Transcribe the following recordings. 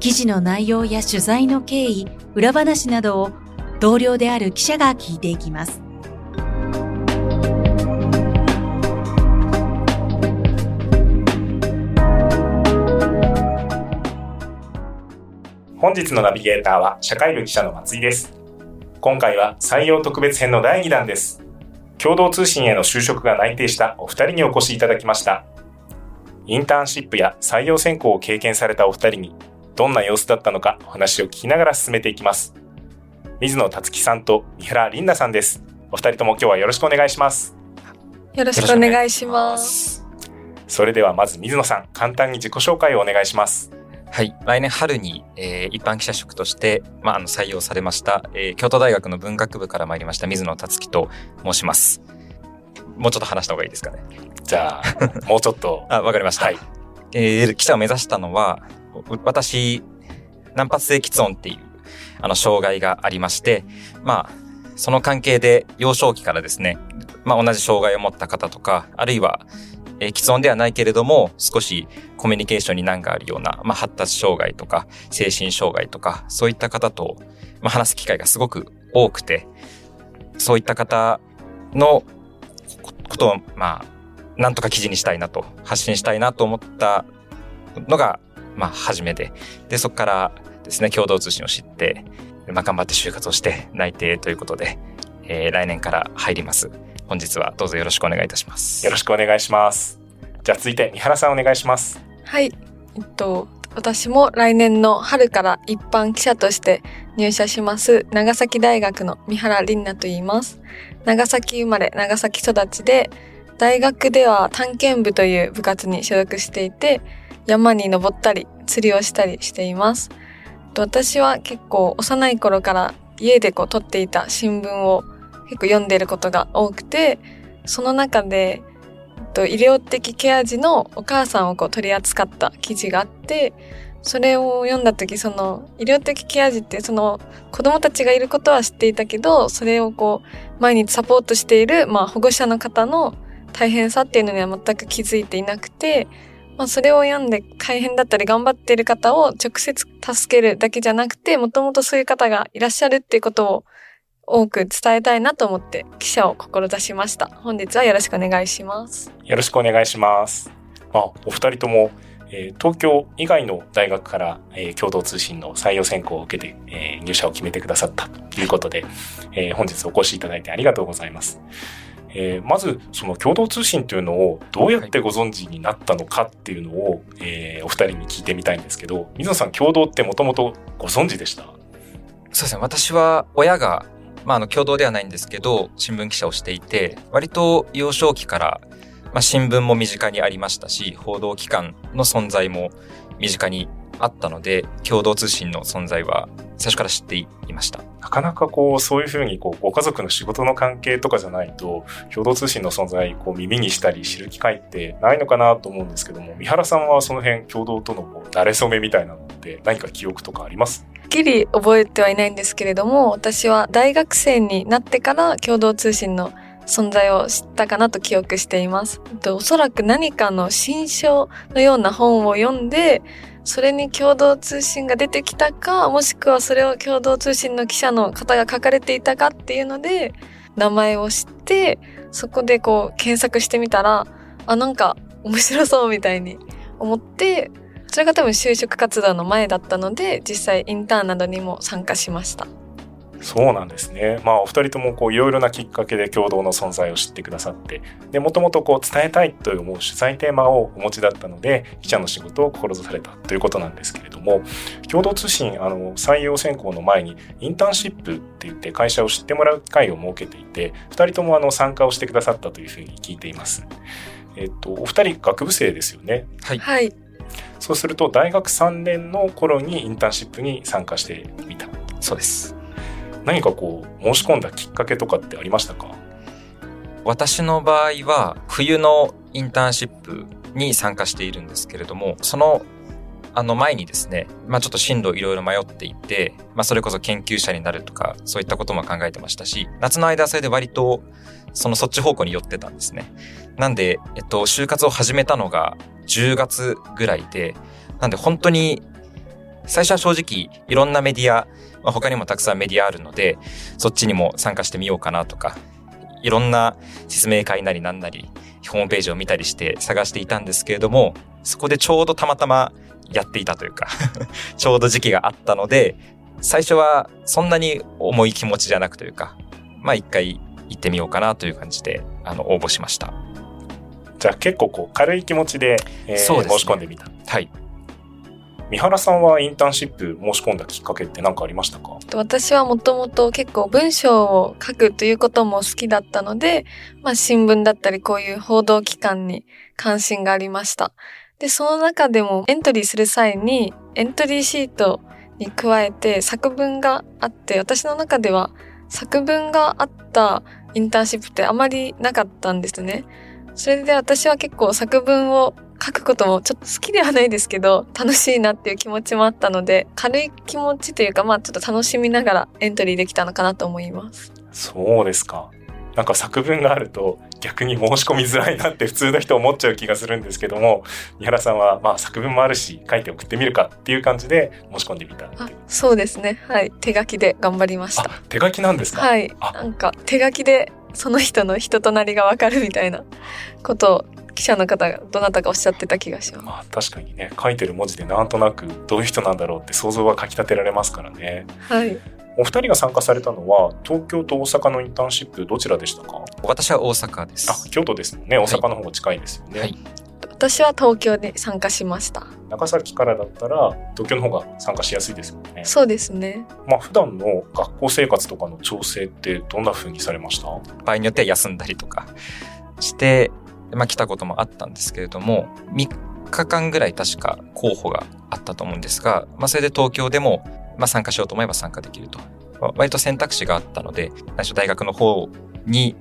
記事の内容や取材の経緯、裏話などを同僚である記者が聞いていきます。本日のナビゲーターは社会部記者の松井です。今回は採用特別編の第2弾です。共同通信への就職が内定したお二人にお越しいただきました。インターンシップや採用選考を経験されたお二人にどんな様子だったのかお話を聞きながら進めていきます。水野達樹さんと三原凛奈さんです。お二人とも今日はよろしくお願いします。よろしくお願いします。それではまず水野さん、簡単に自己紹介をお願いします。はい。来年春に、えー、一般記者職として、まあ、あの、採用されました、えー、京都大学の文学部から参りました水野達樹と申します。もうちょっと話した方がいいですかね。じゃあ、もうちょっと。あ、わかりました。はい。えー、記者を目指したのは、私、難発性喫音っていう、あの、障害がありまして、まあ、その関係で幼少期からですね、まあ同じ障害を持った方とか、あるいは、えー、喫音ではないけれども、少しコミュニケーションに難があるような、まあ発達障害とか、精神障害とか、そういった方と、まあ話す機会がすごく多くて、そういった方のことを、まあ、なんとか記事にしたいなと、発信したいなと思ったのが、まあ、初めて。で、そこからですね、共同通信を知って、まあ、頑張って就活をして内定ということで、えー、来年から入ります。本日はどうぞよろしくお願いいたします。よろしくお願いします。じゃあ続いて、三原さんお願いします。はい。えっと、私も来年の春から一般記者として入社します長崎大学の三原凛奈と言います。長崎生まれ、長崎育ちで、大学では探検部という部活に所属していて、山に登ったり釣りをしたりしています。私は結構幼い頃から家でこう撮っていた新聞を結構読んでいることが多くて、その中で医療的ケア児のお母さんをこう取り扱った記事があって、それを読んだ時その医療的ケア児ってその子供たちがいることは知っていたけど、それをこう毎日サポートしているまあ保護者の方の大変さっていうのには全く気づいていなくて、まあ、それを読んで大変だったり頑張っている方を直接助けるだけじゃなくて、もともとそういう方がいらっしゃるっていうことを多く伝えたいなと思って記者を志しました。本日はよろしくお願いします。よろしくお願いします。まあ、お二人とも、えー、東京以外の大学から、えー、共同通信の採用選考を受けて、えー、入社を決めてくださったということで、えー、本日お越しいただいてありがとうございます。えー、まずその共同通信というのをどうやってご存知になったのかっていうのを、えー、お二人に聞いてみたいんですけど水野さん共同ってもともとご存知でした？そうですね私は親が、まあ、あの共同ではないんですけど新聞記者をしていて割と幼少期から、まあ、新聞も身近にありましたし報道機関の存在も身近にあったので共同通信の存在は最初から知っていました。なかなかこう、そういうふうにこう、ご家族の仕事の関係とかじゃないと、共同通信の存在、こう、耳にしたり知る機会ってないのかなと思うんですけども、三原さんはその辺、共同とのこう、慣れ初めみたいなのって何か記憶とかあります？はっきり覚えてはいないんですけれども、私は大学生になってから共同通信の存在を知ったかなと記憶しています。おそらく何かの新書のような本を読んで、それに共同通信が出てきたか、もしくはそれを共同通信の記者の方が書かれていたかっていうので、名前を知って、そこでこう検索してみたら、あ、なんか面白そうみたいに思って、それが多分就職活動の前だったので、実際インターンなどにも参加しました。そうなんですね。まあお二人ともこういろいろなきっかけで共同の存在を知ってくださって、でもともとこう伝えたいという思う取材テーマをお持ちだったので、記者の仕事を志されたということなんですけれども、共同通信あの採用選考の前にインターンシップって言って会社を知ってもらう機会を設けていて、二人ともあの参加をしてくださったというふうに聞いています。えっとお二人学部生ですよね。はい。そうすると大学3年の頃にインターンシップに参加してみたそうです。何かこう申し込んだきっかけとかってありましたか？私の場合は冬のインターンシップに参加しているんですけれども、そのあの前にですね、まあちょっと進路いろいろ迷っていて、まあそれこそ研究者になるとか、そういったことも考えてましたし、夏の間それで割とそのそっち方向に寄ってたんですね。なんで、えっと、就活を始めたのが10月ぐらいで、なんで本当に最初は正直いろんなメディア、まあ、他にもたくさんメディアあるので、そっちにも参加してみようかなとか、いろんな説明会なりなんなり、ホームページを見たりして探していたんですけれども、そこでちょうどたまたまやっていたというか ちょうど時期があったので、最初はそんなに重い気持ちじゃなくというか、まあ一回行ってみようかなという感じで、あの、応募しました。じゃあ結構こう軽い気持ちで,、えーね申し込んでみたはい。三原さんはインターンシップ申し込んだきっかけって何かありましたか？私はもともと結構文章を書くということも好きだったので、まあ新聞だったりこういう報道機関に関心がありました。で、その中でもエントリーする際にエントリーシートに加えて作文があって、私の中では作文があったインターンシップってあまりなかったんですね。それで私は結構作文を書くこともちょっと好きではないですけど、楽しいなっていう気持ちもあったので、軽い気持ちというか、まあちょっと楽しみながらエントリーできたのかなと思います。そうですかなんか作文があると逆に申し込みづらいなって普通の人思っちゃう気がするんですけども三原さんはまあ作文もあるし書いて送ってみるかっていう感じで申し込んでみたあ、そうですね。はい。手書きで頑張りました。あ手書きなんですか、はい。あなんか手書きでその人の人となりがわかるみたいなことを記者の方がどなたかおっしゃってた気がします。まあ確かにね書いてる文字でなんとなくどういう人なんだろうって想像はかきたてられますからねはい。お二人が参加されたのは東京と大阪のインターンシップどちらでしたか？私は大阪です。あ京都ですもんね大阪の方が近いですよね、はい私は東京で参加しました。長崎からだったら東京の方が参加しやすいですもんねそうですね。まあ普段の学校生活とかの調整ってどんな風にされました？場合によっては休んだりとかして、まあ来たこともあったんですけれども、3日間ぐらい確か候補があったと思うんですが、まあそれで東京でも、まあ参加しようと思えば参加できると。割と選択肢があったので、最初大学の方に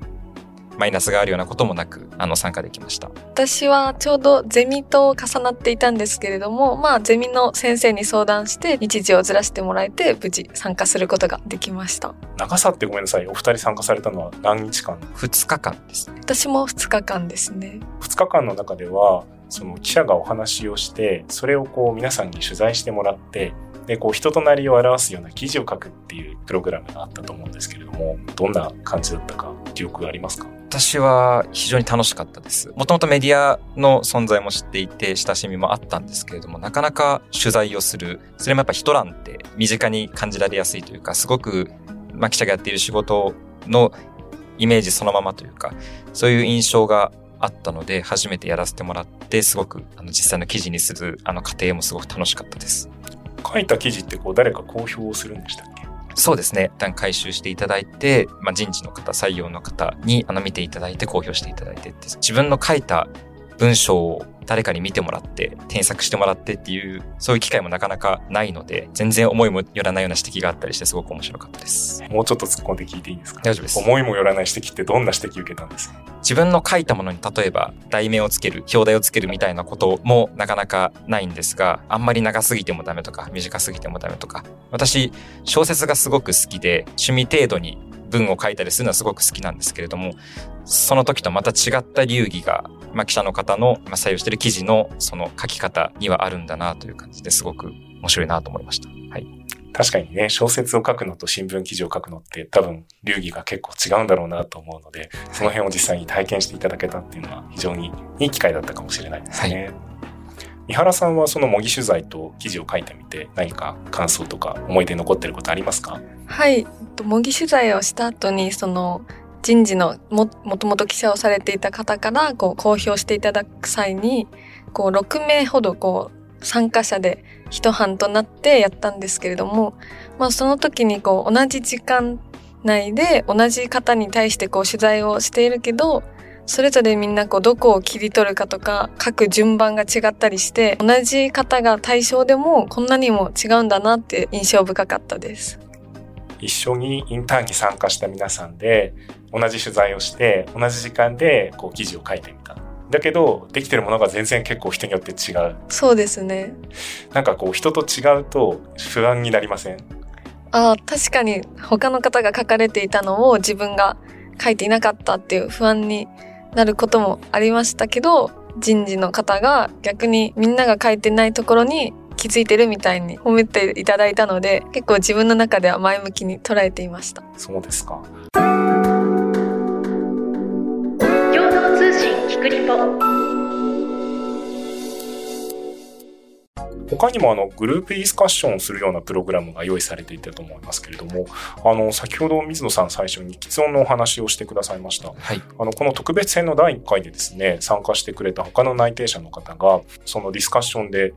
マイナスがあるようなこともなく、あの参加できました。私はちょうどゼミと重なっていたんですけれども、まあゼミの先生に相談して日時をずらしてもらえて無事参加することができました。長さってごめんなさいお二人参加されたのは何日間？2日間ですね。私も2日間ですね。2日間の中ではその記者がお話をしてそれをこう皆さんに取材してもらってでこう人となりを表すような記事を書くっていうプログラムがあったと思うんですけれどもどんな感じだったか記憶がありますか？私は非常に楽しかったです。もともとメディアの存在も知っていて、親しみもあったんですけれども、なかなか取材をする。それもやっぱ人欄って身近に感じられやすいというか、すごく、まあ、記者がやっている仕事のイメージそのままというか、そういう印象があったので、初めてやらせてもらって、すごく、あの、実際の記事にする、あの、過程もすごく楽しかったです。書いた記事ってこう誰か公表するんでしたっけ？そうですね。一旦回収していただいて、まあ、人事の方、採用の方にあの見ていただいて公表していただいてって、自分の書いた文章を誰かに見てもらって、添削してもらってっていう、そういう機会もなかなかないので、全然思いもよらないような指摘があったりして、すごく面白かったです。もうちょっと突っ込んで聞いていいですか？大丈夫です思いもよらない指摘ってどんな指摘受けたんですか？自分の書いたものに例えば題名をつける、表題をつけるみたいなこともなかなかないんですが、あんまり長すぎてもダメとか、短すぎてもダメとか。私、小説がすごく好きで、趣味程度に文を書いたりするのはすごく好きなんですけれども、その時とまた違った流儀が、まあ、記者の方のまあ採用している記事のその書き方にはあるんだなという感じですごく面白いなと思いました。はい。確かにね、小説を書くのと新聞記事を書くのって多分流儀が結構違うんだろうなと思うので、その辺を実際に体験していただけたっていうのは非常にいい機会だったかもしれないですね。三原さんはその模擬取材と記事を書いてみて何か感想とか思い出に残ってることありますか？はい。模擬取材をした後に、その、人事のも、もともと記者をされていた方から、こう、公表していただく際に、こう、6名ほど、こう、参加者で一班となってやったんですけれども、まあ、その時に、こう、同じ時間内で同じ方に対して、こう、取材をしているけど、それぞれみんなこうどこを切り取るかとか書く順番が違ったりして同じ方が対象でもこんなにも違うんだなって印象深かったです。一緒にインターンに参加した皆さんで同じ取材をして同じ時間でこう記事を書いてみた。だけどできてるものが全然結構人によって違う。そうですね。なんかこう人と違うと不安になりません？ああ、確かに他の方が書かれていたのを自分が書いていなかったっていう不安になることもありましたけど、人事の方が逆にみんなが書いてないところに気づいてるみたいに褒めていただいたので、結構自分の中では前向きに捉えていました。そうですか。共同通信キクリポ他にもあのグループディスカッションをするようなプログラムが用意されていたと思いますけれども、あの先ほど水野さん最初に喫音のお話をしてくださいました。はい、あのこの特別編の第1回でですね、参加してくれた他の内定者の方が、そのディスカッションで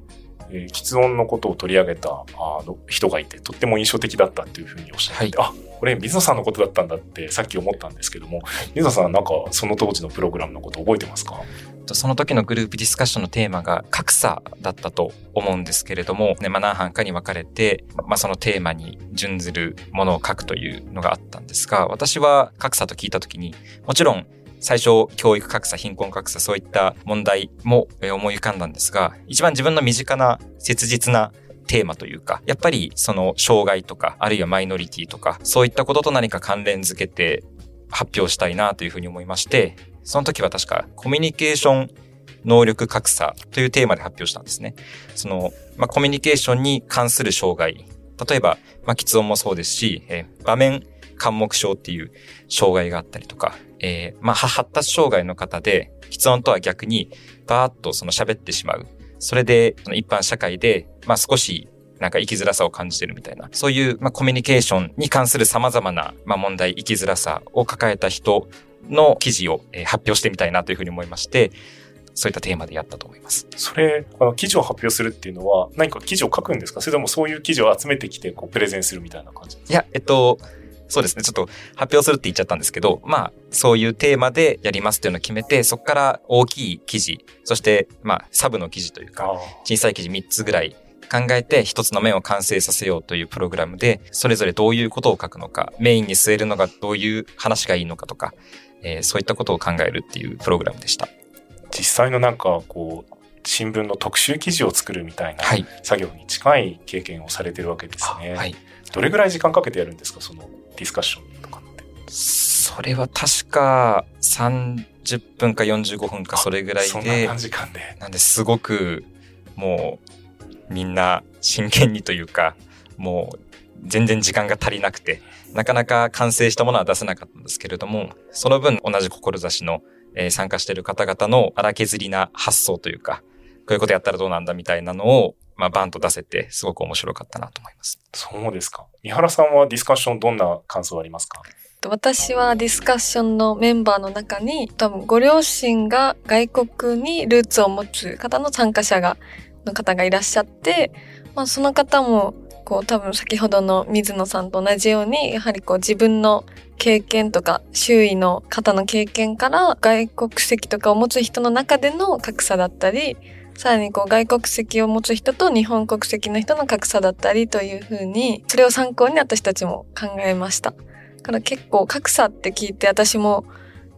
えー、喫音のことを取り上げたあの人がいて、とっても印象的だったっていうふうにおっしゃって、はい、あ、これ水野さんのことだったんだってさっき思ったんですけども、水野さんなんかその当時のプログラムのこと覚えてますか？その時のグループディスカッションのテーマが格差だったと思うんですけれども、ね、まあ何班かに分かれて、まあそのテーマに準ずるものを書くというのがあったんですが、私は格差と聞いた時に、もちろん最初、教育格差、貧困格差、そういった問題も思い浮かんだんですが、一番自分の身近な切実なテーマというか、やっぱりその障害とか、あるいはマイノリティとか、そういったことと何か関連づけて発表したいなというふうに思いまして、その時は確かコミュニケーション能力格差というテーマで発表したんですね。その、まあ、コミュニケーションに関する障害。例えば、まあ、喫音もそうですし、えー、場面感目症っていう障害があったりとか、えー、まあ、発達障害の方で、喫音とは逆に、バーッとその喋ってしまう。それで、その一般社会で、まあ、少しなんか生きづらさを感じてるみたいな、そういう、まあ、コミュニケーションに関する様々な、まあ、問題、生きづらさを抱えた人の記事を、えー、発表してみたいなというふうに思いまして、そういったテーマでやったと思います。それ、あの記事を発表するっていうのは、何か記事を書くんですか？それともそういう記事を集めてきて、こう、プレゼンするみたいな感じですか？いや、えっと、そうですね。ちょっと発表するって言っちゃったんですけど、まあ、そういうテーマでやりますっていうのを決めて、そこから大きい記事、そして、まあ、サブの記事というか、小さい記事3つぐらい考えて一つの面を完成させようというプログラムで、それぞれどういうことを書くのか、メインに据えるのがどういう話がいいのかとか、えー、そういったことを考えるっていうプログラムでした。実際のなんか、こう、新聞の特集記事を作るみたいな作業に近い経験をされてるわけですね。はい、どれぐらい時間かけてやるんですかそのディスカッションとかって？それは確か30分か45分かそれぐらいで。そんな短時間で。なんですごくもうみんな真剣にというか、もう全然時間が足りなくて、なかなか完成したものは出せなかったんですけれども、その分同じ志の、えー、参加している方々の荒削りな発想というか、こういうことやったらどうなんだみたいなのをまあ、バンと出せて、すごく面白かったなと思います。そうですか。三原さんはディスカッションどんな感想ありますか？私はディスカッションのメンバーの中に、多分ご両親が外国にルーツを持つ方の参加者が、の方がいらっしゃって、まあ、その方も、こう多分先ほどの水野さんと同じように、やはりこう自分の経験とか周囲の方の経験から外国籍とかを持つ人の中での格差だったり、さらにこう外国籍を持つ人と日本国籍の人の格差だったりというふうに、それを参考に私たちも考えました。だから結構格差って聞いて私も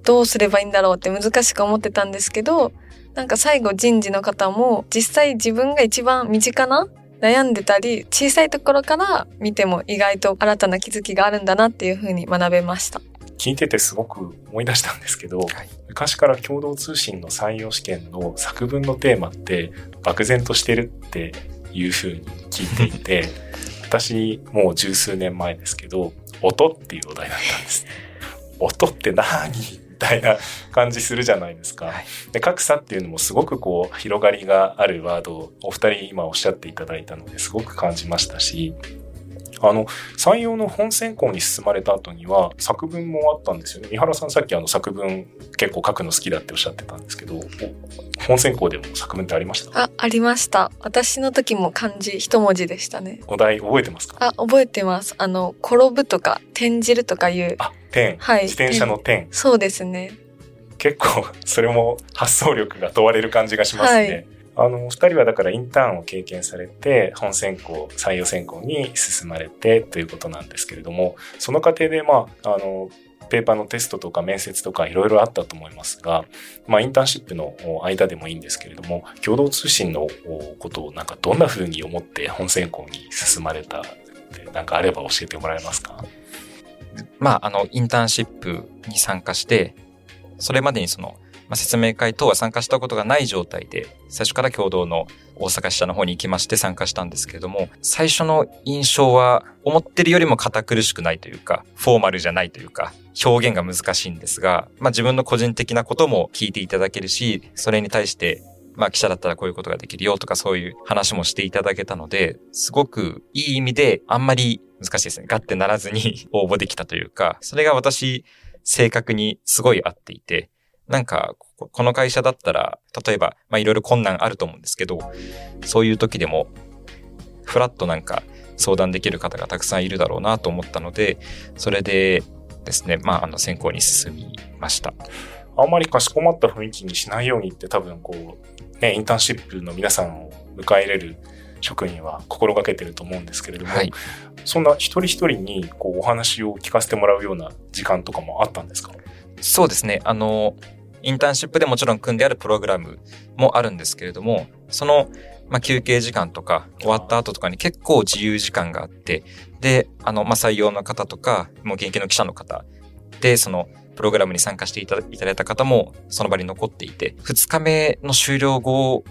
どうすればいいんだろうって難しく思ってたんですけど、なんか最後人事の方も実際自分が一番身近な悩んでたり小さいところから見ても意外と新たな気づきがあるんだなっていうふうに学べました。聞いててすごく思い出したんですけど、はい、昔から共同通信の採用試験の作文のテーマって漠然としてるっていうふうに聞いていて、私もう十数年前ですけど、音っていうお題だったんですね。音って何？みたいな感じするじゃないですか。はい、で格差っていうのもすごくこう広がりがあるワードをお二人今おっしゃっていただいたのですごく感じましたし、あの、採用の本選考に進まれた後には、作文もあったんですよね。三原さんさっきあの作文結構書くの好きだっておっしゃってたんですけど、本選考でも作文ってありました？あ、ありました。私の時も漢字一文字でしたね。お題覚えてますか？あ、覚えてます。あの、転ぶとか、転じるとかいう。あ、点。はい。自転車の点。そうですね。結構、それも発想力が問われる感じがしますね。はいあの、二人はだからインターンを経験されて、本選考、採用選考に進まれてということなんですけれども、その過程で、まあ、あの、ペーパーのテストとか面接とかいろいろあったと思いますが、まあ、インターンシップの間でもいいんですけれども、共同通信のことをなんかどんな風に思って本選考に進まれたってなんかあれば教えてもらえますか？まあ、あの、インターンシップに参加して、それまでにその、まあ、説明会等は参加したことがない状態で、最初から共同の大阪支社の方に行きまして参加したんですけれども、最初の印象は思ってるよりも堅苦しくないというか、フォーマルじゃないというか、表現が難しいんですが、まあ自分の個人的なことも聞いていただけるし、それに対してまあ記者だったらこういうことができるよとかそういう話もしていただけたので、すごくいい意味であんまり難しいですね。ガッてならずに応募できたというか、それが私、性格にすごい合っていて、なんか、この会社だったら、例えば、まあいろいろ困難あると思うんですけど、そういう時でも、フラットなんか相談できる方がたくさんいるだろうなと思ったので、それでですね、まあ、あの、選考に進みました。あんまりかしこまった雰囲気にしないようにって多分こう、ね、インターンシップの皆さんを迎え入れる職員は心がけてると思うんですけれども、はい、そんな一人一人にこうお話を聞かせてもらうような時間とかもあったんですか？そうですね。あの、インターンシップでもちろん組んであるプログラムもあるんですけれども、その、まあ、休憩時間とか終わった後とかに結構自由時間があって、で、あの、まあ、採用の方とか、もう現役の記者の方で、その、プログラムに参加していただいた方もその場に残っていて、2日目の終了後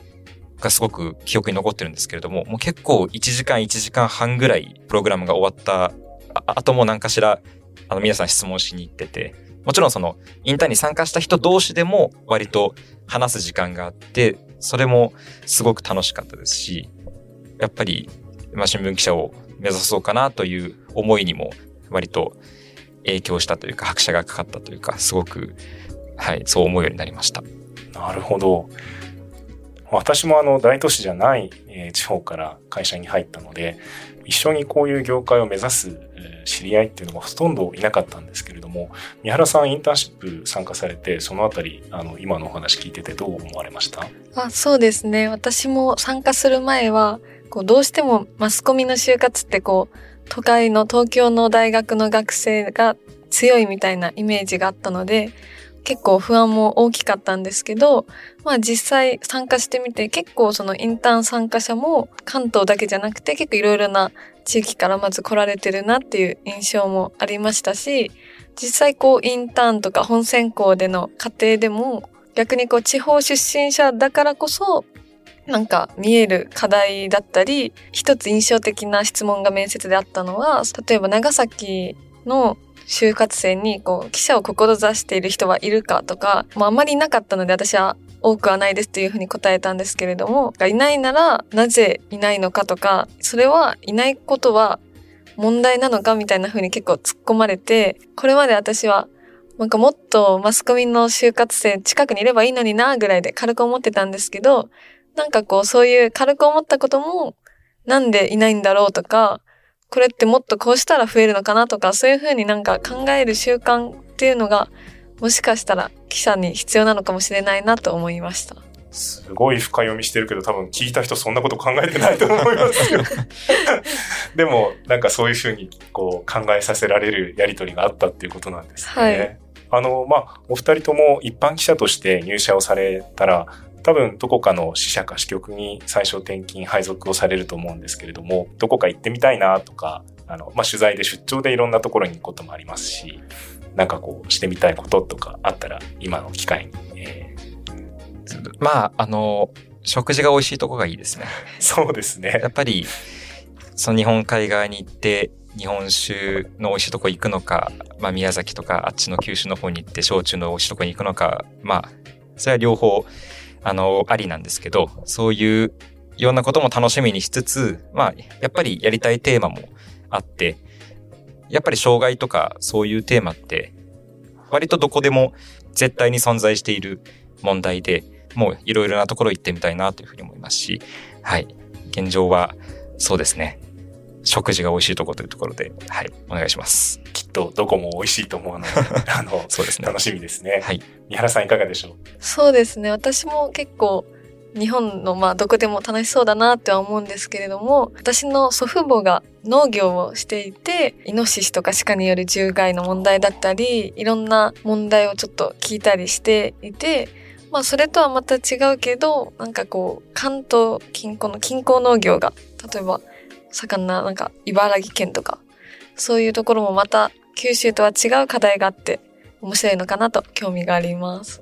がすごく記憶に残ってるんですけれども、もう結構1時間1時間半ぐらいプログラムが終わったあとも何かしら、あの皆さん質問しに行ってて、もちろんそのインターンに参加した人同士でも割と話す時間があって、それもすごく楽しかったですし、やっぱり、まあ、新聞記者を目指そうかなという思いにも割と影響したというか、拍車がかかったというか、すごく、はい、そう思うようになりました。なるほど。私もあの大都市じゃない、地方から会社に入ったので、一緒にこういう業界を目指す知り合いっていうのがほとんどいなかったんですけれども、三原さんインターンシップ参加されて、そのあたり、あの、今のお話聞いててどう思われました？あそうですね。私も参加する前は、こう、どうしてもマスコミの就活ってこう、都会の東京の大学の学生が強いみたいなイメージがあったので、結構不安も大きかったんですけど、まあ実際参加してみて結構そのインターン参加者も関東だけじゃなくて結構いろいろな地域からまず来られてるなっていう印象もありましたし、実際こうインターンとか本選考での過程でも逆にこう地方出身者だからこそなんか見える課題だったり、一つ印象的な質問が面接であったのは、例えば長崎の就活生にこう記者を志している人はいるかとか、まあ、あまりいなかったので私は多くはないですというふうに答えたんですけれども、いないならなぜいないのかとか、それはいないことは問題なのかみたいなふうに結構突っ込まれて、これまで私はなんかもっとマスコミの就活生近くにいればいいのになぐらいで軽く思ってたんですけど、なんかこうそういう軽く思ったこともなんでいないんだろうとか、これってもっとこうしたら増えるのかなとか、そういうふうになんか考える習慣っていうのが、もしかしたら記者に必要なのかもしれないなと思いました。すごい深読みしてるけど多分聞いた人そんなこと考えてないと思いますよ。でもなんかそういうふうにこう考えさせられるやりとりがあったっていうことなんですね。はい、あの、まあ、お二人とも一般記者として入社をされたら、多分どこかの支社か支局に最初転勤配属をされると思うんですけれども、どこか行ってみたいなとか、あの、まあ、取材で出張でいろんなところに行くこともありますし、なんかこうしてみたいこととかあったら今の機会に、えー、まあ、あの、食事が美味しいとこがいいですね。そうですね。やっぱり、その日本海側に行って、日本酒の美味しいとこ行くのか、まあ宮崎とかあっちの九州の方に行って焼酎の美味しいとこに行くのか、まあ、それは両方あの、ありなんですけど、そういういろんなことも楽しみにしつつ、まあ、やっぱりやりたいテーマもあって、やっぱり障害とかそういうテーマって、割とどこでも絶対に存在している問題で、もういろいろなところ行ってみたいなというふうに思いますし、はい。現状はそうですね。食事が美味しいところというところで、はい、お願いします。とどこも美味しいと思うので、あの、そうですね。楽しみですね。はい。三原さんいかがでしょう？そうですね。私も結構、日本のまあどこでも楽しそうだなっては思うんですけれども、私の祖父母が農業をしていて、イノシシとか鹿による獣害の問題だったり、いろんな問題をちょっと聞いたりしていて、まあそれとはまた違うけど、なんかこう、関東近郊の近郊農業が、例えば盛んななんか茨城県とか、そういうところもまた九州とは違う課題があって面白いのかなと興味があります。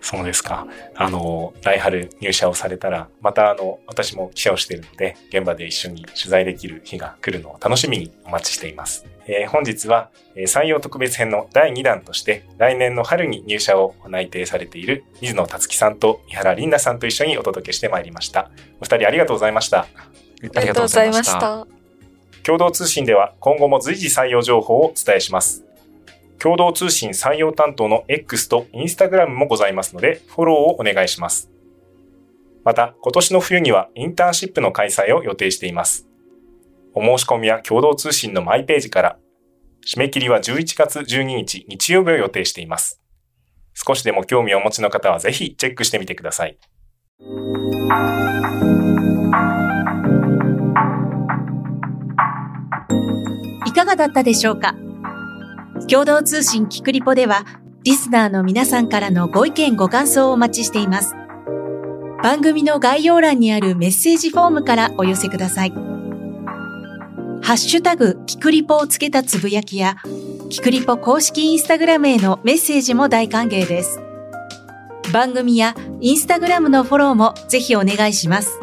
そうですか。あの、来春入社をされたら、またあの、私も記者をしているので、現場で一緒に取材できる日が来るのを楽しみにお待ちしています。えー、本日は、えー、採用特別編の第2弾として、来年の春に入社を内定されている水野達樹さんと三原凛奈さんと一緒にお届けしてまいりました。お二人ありがとうございました。ありがとうございました。共同通信では今後も随時採用情報をお伝えします。共同通信採用担当の X と Instagram もございますので、フォローをお願いします。また、今年の冬にはインターンシップの開催を予定しています。お申し込みは共同通信のマイページから、締め切りは11月12日日曜日を予定しています。少しでも興味をお持ちの方はぜひチェックしてみてください。だったでしょうか？共同通信キクリポでは、リスナーの皆さんからのご意見ご感想をお待ちしています。番組の概要欄にあるメッセージフォームからお寄せください。ハッシュタグ、キクリポをつけたつぶやきや、キクリポ公式インスタグラムへのメッセージも大歓迎です。番組やインスタグラムのフォローもぜひお願いします。